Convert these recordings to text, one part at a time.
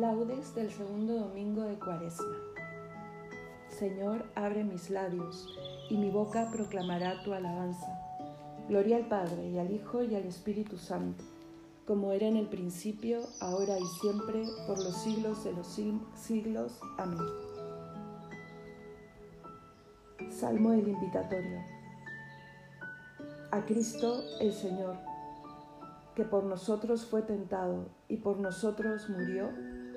Laudes del segundo domingo de Cuaresma. Señor, abre mis labios, y mi boca proclamará tu alabanza. Gloria al Padre, y al Hijo, y al Espíritu Santo, como era en el principio, ahora y siempre, por los siglos de los siglos. Amén. Salmo del Invitatorio. A Cristo el Señor, que por nosotros fue tentado y por nosotros murió,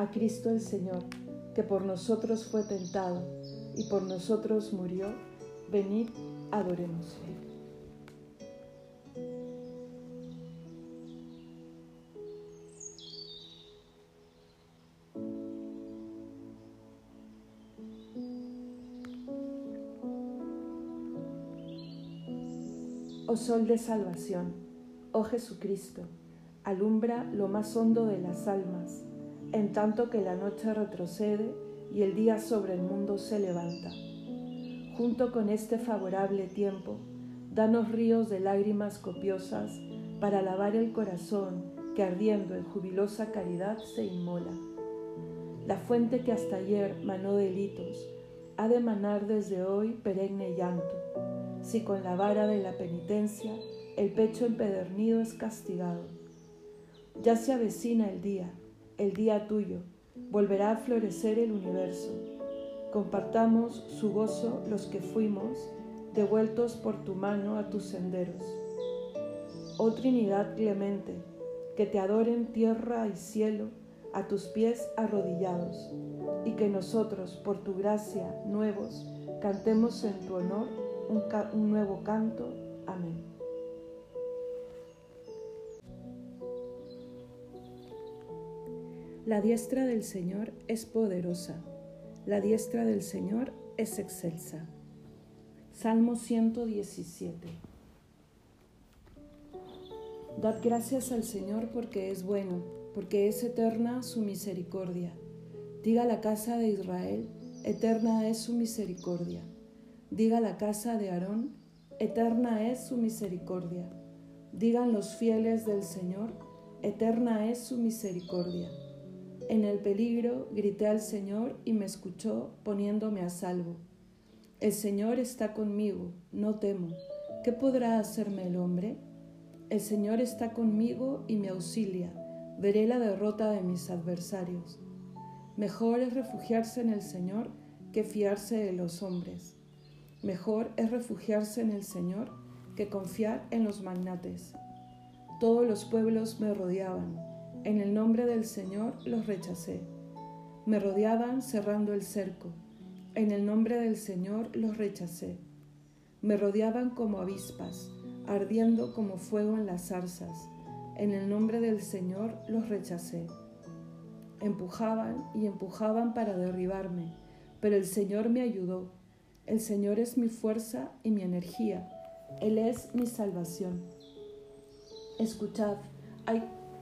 a Cristo el Señor, que por nosotros fue tentado y por nosotros murió, venid, adorémosle. Oh Sol de Salvación, oh Jesucristo, alumbra lo más hondo de las almas en tanto que la noche retrocede y el día sobre el mundo se levanta. Junto con este favorable tiempo, danos ríos de lágrimas copiosas para lavar el corazón que ardiendo en jubilosa caridad se inmola. La fuente que hasta ayer manó delitos ha de manar desde hoy perenne llanto, si con la vara de la penitencia el pecho empedernido es castigado. Ya se avecina el día, el día tuyo, volverá a florecer el universo. Compartamos su gozo los que fuimos, devueltos por tu mano a tus senderos. Oh Trinidad clemente, que te adoren tierra y cielo a tus pies arrodillados, y que nosotros, por tu gracia, nuevos, cantemos en tu honor un, un nuevo canto. Amén. La diestra del Señor es poderosa, la diestra del Señor es excelsa. Salmo 117. Dad gracias al Señor porque es bueno, porque es eterna su misericordia. Diga la casa de Israel, eterna es su misericordia. Diga la casa de Aarón, eterna es su misericordia. Digan los fieles del Señor, eterna es su misericordia. En el peligro grité al Señor y me escuchó poniéndome a salvo. El Señor está conmigo, no temo. ¿Qué podrá hacerme el hombre? El Señor está conmigo y me auxilia. Veré la derrota de mis adversarios. Mejor es refugiarse en el Señor que fiarse de los hombres. Mejor es refugiarse en el Señor que confiar en los magnates. Todos los pueblos me rodeaban en el nombre del Señor los rechacé. Me rodeaban cerrando el cerco. En el nombre del Señor los rechacé. Me rodeaban como avispas, ardiendo como fuego en las zarzas. En el nombre del Señor los rechacé. Empujaban y empujaban para derribarme, pero el Señor me ayudó. El Señor es mi fuerza y mi energía. Él es mi salvación. Escuchad, hay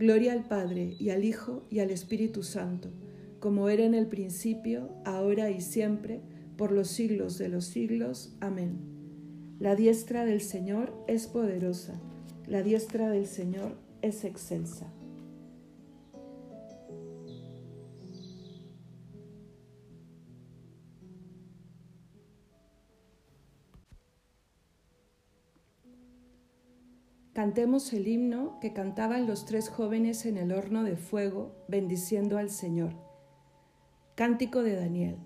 Gloria al Padre y al Hijo y al Espíritu Santo, como era en el principio, ahora y siempre, por los siglos de los siglos. Amén. La diestra del Señor es poderosa, la diestra del Señor es excelsa. Cantemos el himno que cantaban los tres jóvenes en el horno de fuego, bendiciendo al Señor. Cántico de Daniel.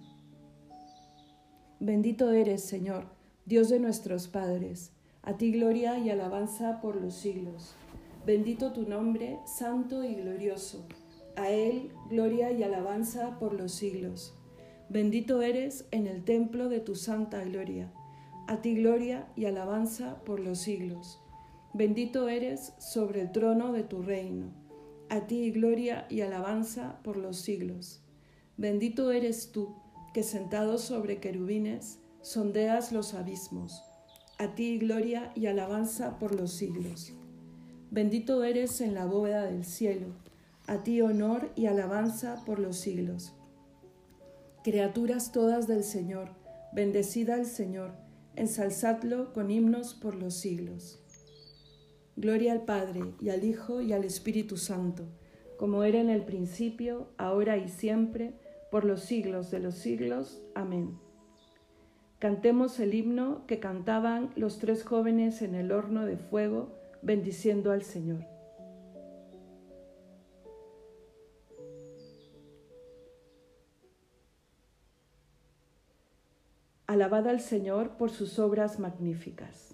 Bendito eres, Señor, Dios de nuestros padres. A ti gloria y alabanza por los siglos. Bendito tu nombre, santo y glorioso. A Él gloria y alabanza por los siglos. Bendito eres en el templo de tu santa gloria. A ti gloria y alabanza por los siglos. Bendito eres sobre el trono de tu reino. A ti gloria y alabanza por los siglos. Bendito eres tú, que sentado sobre querubines, sondeas los abismos. A ti gloria y alabanza por los siglos. Bendito eres en la bóveda del cielo. A ti honor y alabanza por los siglos. Criaturas todas del Señor, bendecida al Señor, ensalzadlo con himnos por los siglos. Gloria al Padre y al Hijo y al Espíritu Santo, como era en el principio, ahora y siempre, por los siglos de los siglos. Amén. Cantemos el himno que cantaban los tres jóvenes en el horno de fuego, bendiciendo al Señor. Alabad al Señor por sus obras magníficas.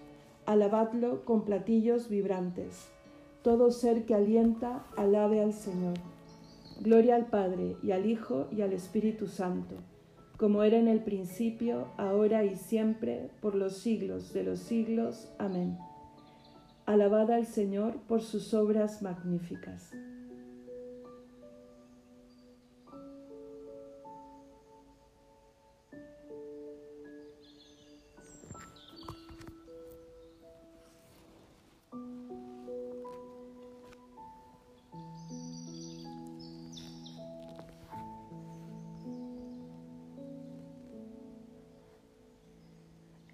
alabadlo con platillos vibrantes. Todo ser que alienta, alabe al Señor. Gloria al Padre y al Hijo y al Espíritu Santo, como era en el principio, ahora y siempre, por los siglos de los siglos. Amén. Alabad al Señor por sus obras magníficas.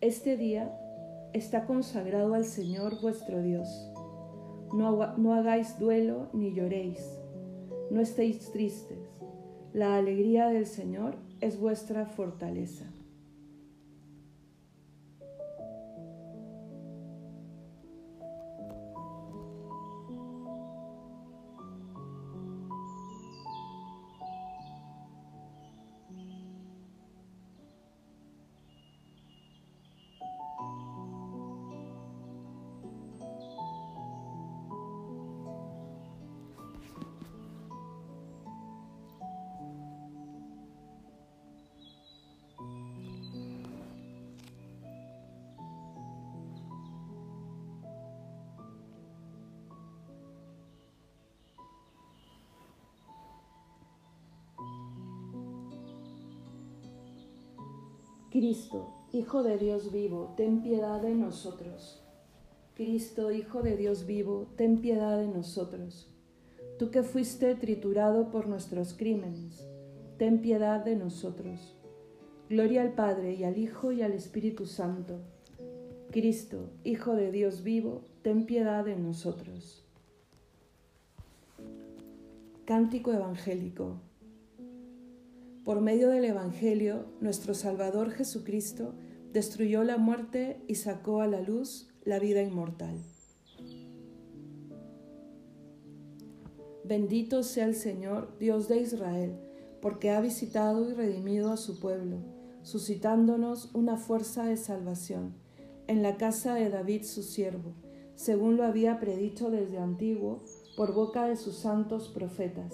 Este día está consagrado al Señor vuestro Dios. No, hagáis duelo ni lloréis. No estéis tristes. La alegría del Señor es vuestra fortaleza. Cristo, Hijo de Dios vivo, ten piedad de nosotros. Cristo, Hijo de Dios vivo, ten piedad de nosotros. Tú que fuiste triturado por nuestros crímenes, ten piedad de nosotros. Gloria al Padre y al Hijo y al Espíritu Santo. Cristo, Hijo de Dios vivo, ten piedad de nosotros. Cántico Evangélico. Por medio del Evangelio, nuestro Salvador Jesucristo destruyó la muerte y sacó a la luz la vida inmortal. Bendito sea el Señor, Dios de Israel, porque ha visitado y redimido a su pueblo, suscitándonos una fuerza de salvación en la casa de David su siervo, según lo había predicho desde antiguo por boca de sus santos profetas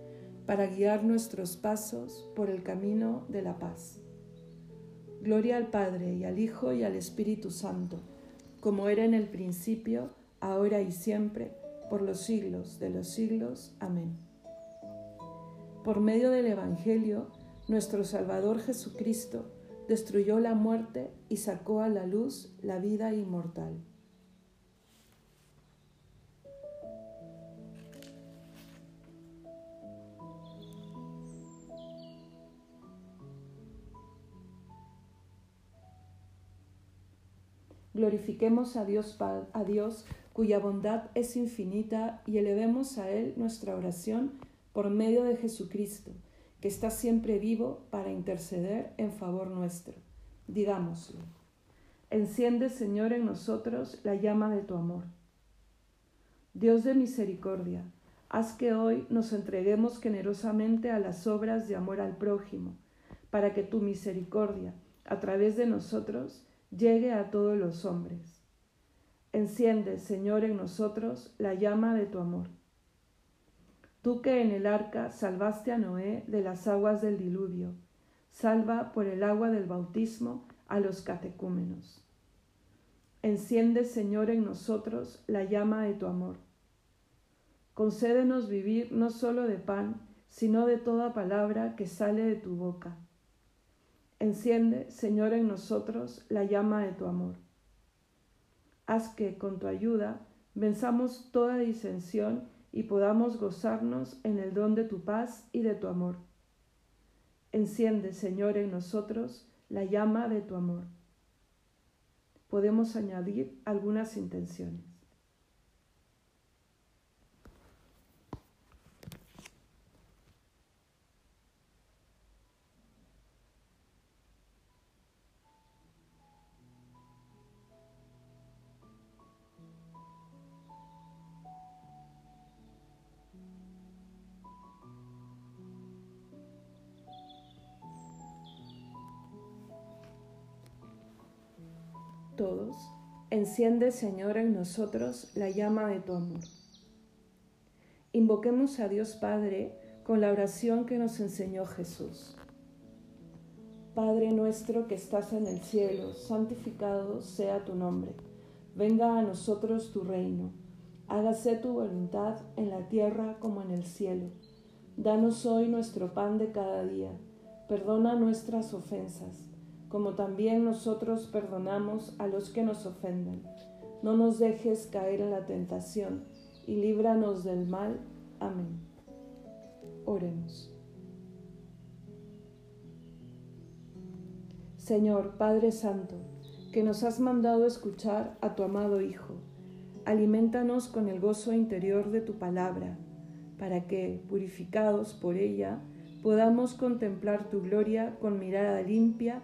para guiar nuestros pasos por el camino de la paz. Gloria al Padre y al Hijo y al Espíritu Santo, como era en el principio, ahora y siempre, por los siglos de los siglos. Amén. Por medio del Evangelio, nuestro Salvador Jesucristo destruyó la muerte y sacó a la luz la vida inmortal. Glorifiquemos a Dios, a Dios cuya bondad es infinita y elevemos a Él nuestra oración por medio de Jesucristo, que está siempre vivo para interceder en favor nuestro. Digámoslo. Enciende, Señor, en nosotros la llama de tu amor. Dios de misericordia, haz que hoy nos entreguemos generosamente a las obras de amor al prójimo, para que tu misericordia, a través de nosotros, llegue a todos los hombres. Enciende, Señor, en nosotros la llama de tu amor. Tú que en el arca salvaste a Noé de las aguas del diluvio, salva por el agua del bautismo a los catecúmenos. Enciende, Señor, en nosotros la llama de tu amor. Concédenos vivir no solo de pan, sino de toda palabra que sale de tu boca Enciende, Señor, en nosotros la llama de tu amor. Haz que, con tu ayuda, venzamos toda disensión y podamos gozarnos en el don de tu paz y de tu amor. Enciende, Señor, en nosotros la llama de tu amor. Podemos añadir algunas intenciones. Todos, enciende, Señor, en nosotros la llama de tu amor. Invoquemos a Dios Padre con la oración que nos enseñó Jesús. Padre nuestro que estás en el cielo, santificado sea tu nombre. Venga a nosotros tu reino. Hágase tu voluntad en la tierra como en el cielo. Danos hoy nuestro pan de cada día. Perdona nuestras ofensas como también nosotros perdonamos a los que nos ofenden. No nos dejes caer en la tentación y líbranos del mal. Amén. Oremos. Señor Padre Santo, que nos has mandado escuchar a tu amado Hijo, Alimentanos con el gozo interior de tu palabra, para que, purificados por ella, podamos contemplar tu gloria con mirada limpia